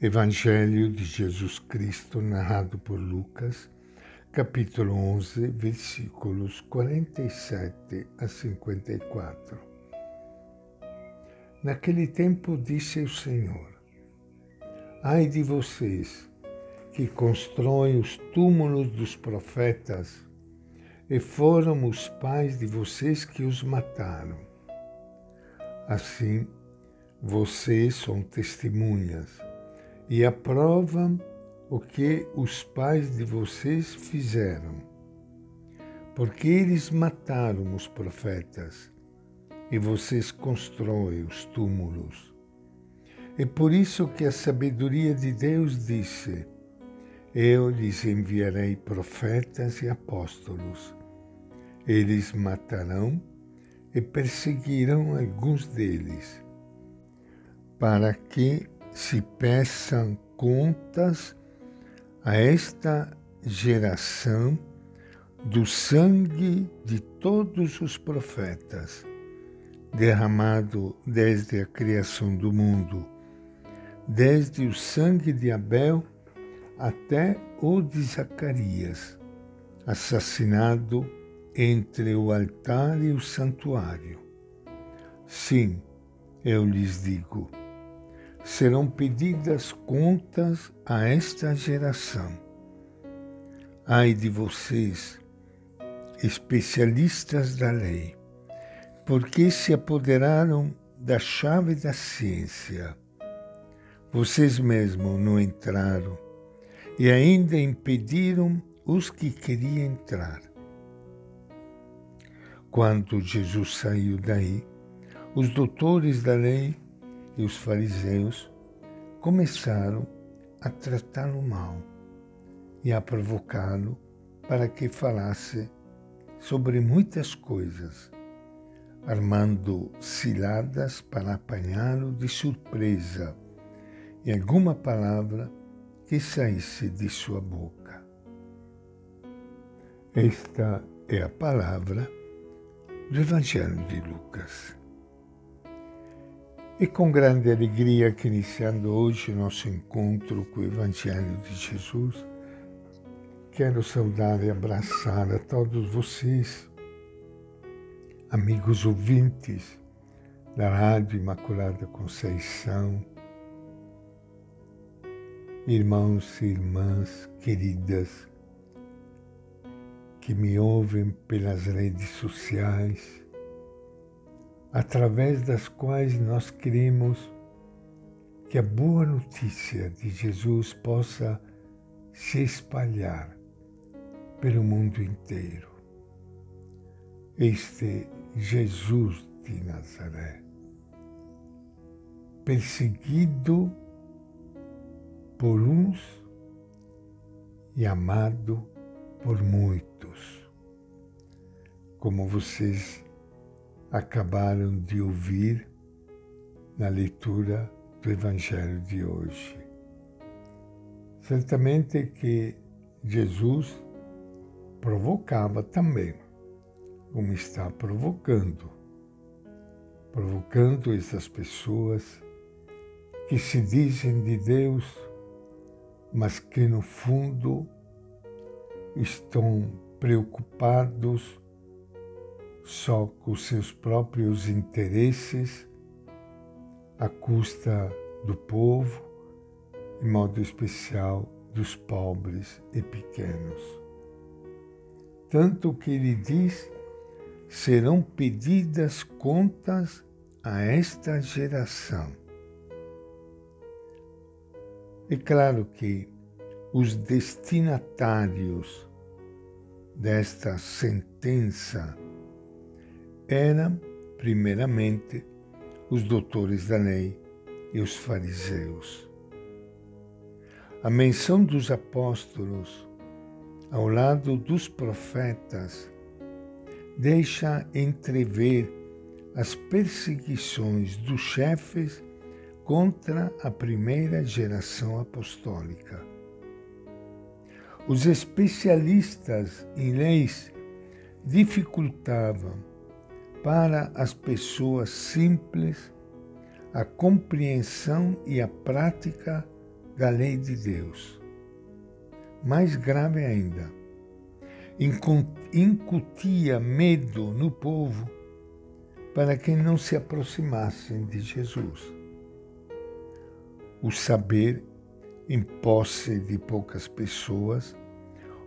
Evangelho de Jesus Cristo, narrado por Lucas, capítulo 11, versículos 47 a 54. Naquele tempo disse o Senhor: Ai de vocês que constroem os túmulos dos profetas, e foram os pais de vocês que os mataram. Assim, vocês são testemunhas e aprovam o que os pais de vocês fizeram, porque eles mataram os profetas e vocês constroem os túmulos. É por isso que a sabedoria de Deus disse: Eu lhes enviarei profetas e apóstolos. Eles matarão e perseguirão alguns deles, para que se peçam contas a esta geração do sangue de todos os profetas, derramado desde a criação do mundo, desde o sangue de Abel até o de Zacarias, assassinado entre o altar e o santuário. Sim, eu lhes digo, serão pedidas contas a esta geração. Ai de vocês, especialistas da lei, porque se apoderaram da chave da ciência. Vocês mesmos não entraram e ainda impediram os que queriam entrar. Quando Jesus saiu daí, os doutores da lei e os fariseus começaram a tratá-lo mal e a provocá-lo para que falasse sobre muitas coisas, armando ciladas para apanhá-lo de surpresa e alguma palavra que saísse de sua boca. Esta é a palavra do Evangelho de Lucas. E com grande alegria que iniciando hoje nosso encontro com o Evangelho de Jesus, quero saudar e abraçar a todos vocês, amigos ouvintes da Rádio Imaculada Conceição, irmãos e irmãs queridas que me ouvem pelas redes sociais, através das quais nós queremos que a boa notícia de Jesus possa se espalhar pelo mundo inteiro. Este Jesus de Nazaré, perseguido por uns e amado por muitos, como vocês acabaram de ouvir na leitura do Evangelho de hoje. Certamente que Jesus provocava também, como está provocando, provocando essas pessoas que se dizem de Deus, mas que no fundo estão preocupados só com seus próprios interesses, à custa do povo, em modo especial dos pobres e pequenos. Tanto que ele diz: serão pedidas contas a esta geração. É claro que os destinatários desta sentença eram, primeiramente, os doutores da lei e os fariseus. A menção dos apóstolos ao lado dos profetas deixa entrever as perseguições dos chefes contra a primeira geração apostólica. Os especialistas em leis dificultavam para as pessoas simples a compreensão e a prática da lei de Deus. Mais grave ainda, incutia medo no povo para que não se aproximassem de Jesus. O saber em posse de poucas pessoas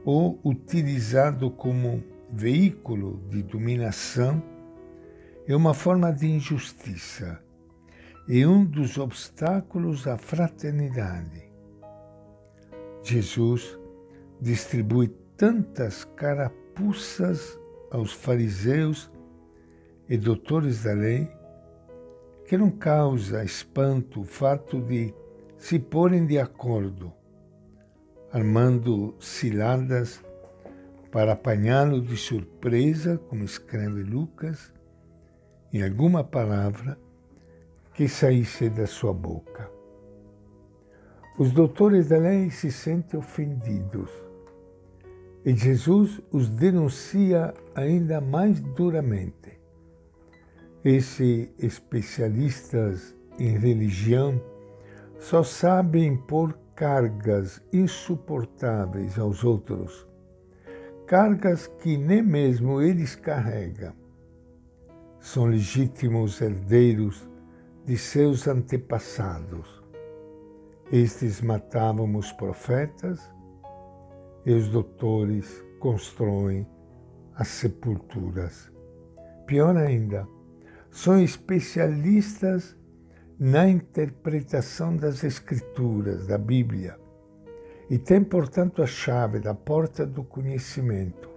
ou utilizado como veículo de dominação é uma forma de injustiça e um dos obstáculos à fraternidade. Jesus distribui tantas carapuças aos fariseus e doutores da lei que não causa espanto o fato de se porem de acordo, armando ciladas para apanhá-lo de surpresa, como escreve Lucas, em alguma palavra que saísse da sua boca. Os doutores da lei se sentem ofendidos e Jesus os denuncia ainda mais duramente. Esses especialistas em religião só sabem impor cargas insuportáveis aos outros, cargas que nem mesmo eles carregam. São legítimos herdeiros de seus antepassados. Estes matavam os profetas e os doutores constroem as sepulturas. Pior ainda, são especialistas na interpretação das Escrituras, da Bíblia, e têm, portanto, a chave da porta do conhecimento.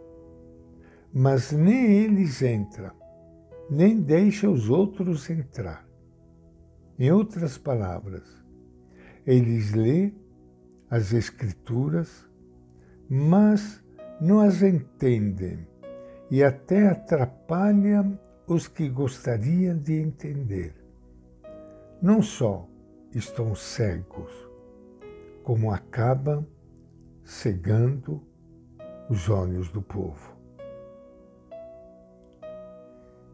Mas nem eles entram, nem deixam os outros entrar. Em outras palavras, eles lêem as Escrituras, mas não as entendem e até atrapalham os que gostariam de entender. Não só estão cegos, como acabam cegando os olhos do povo.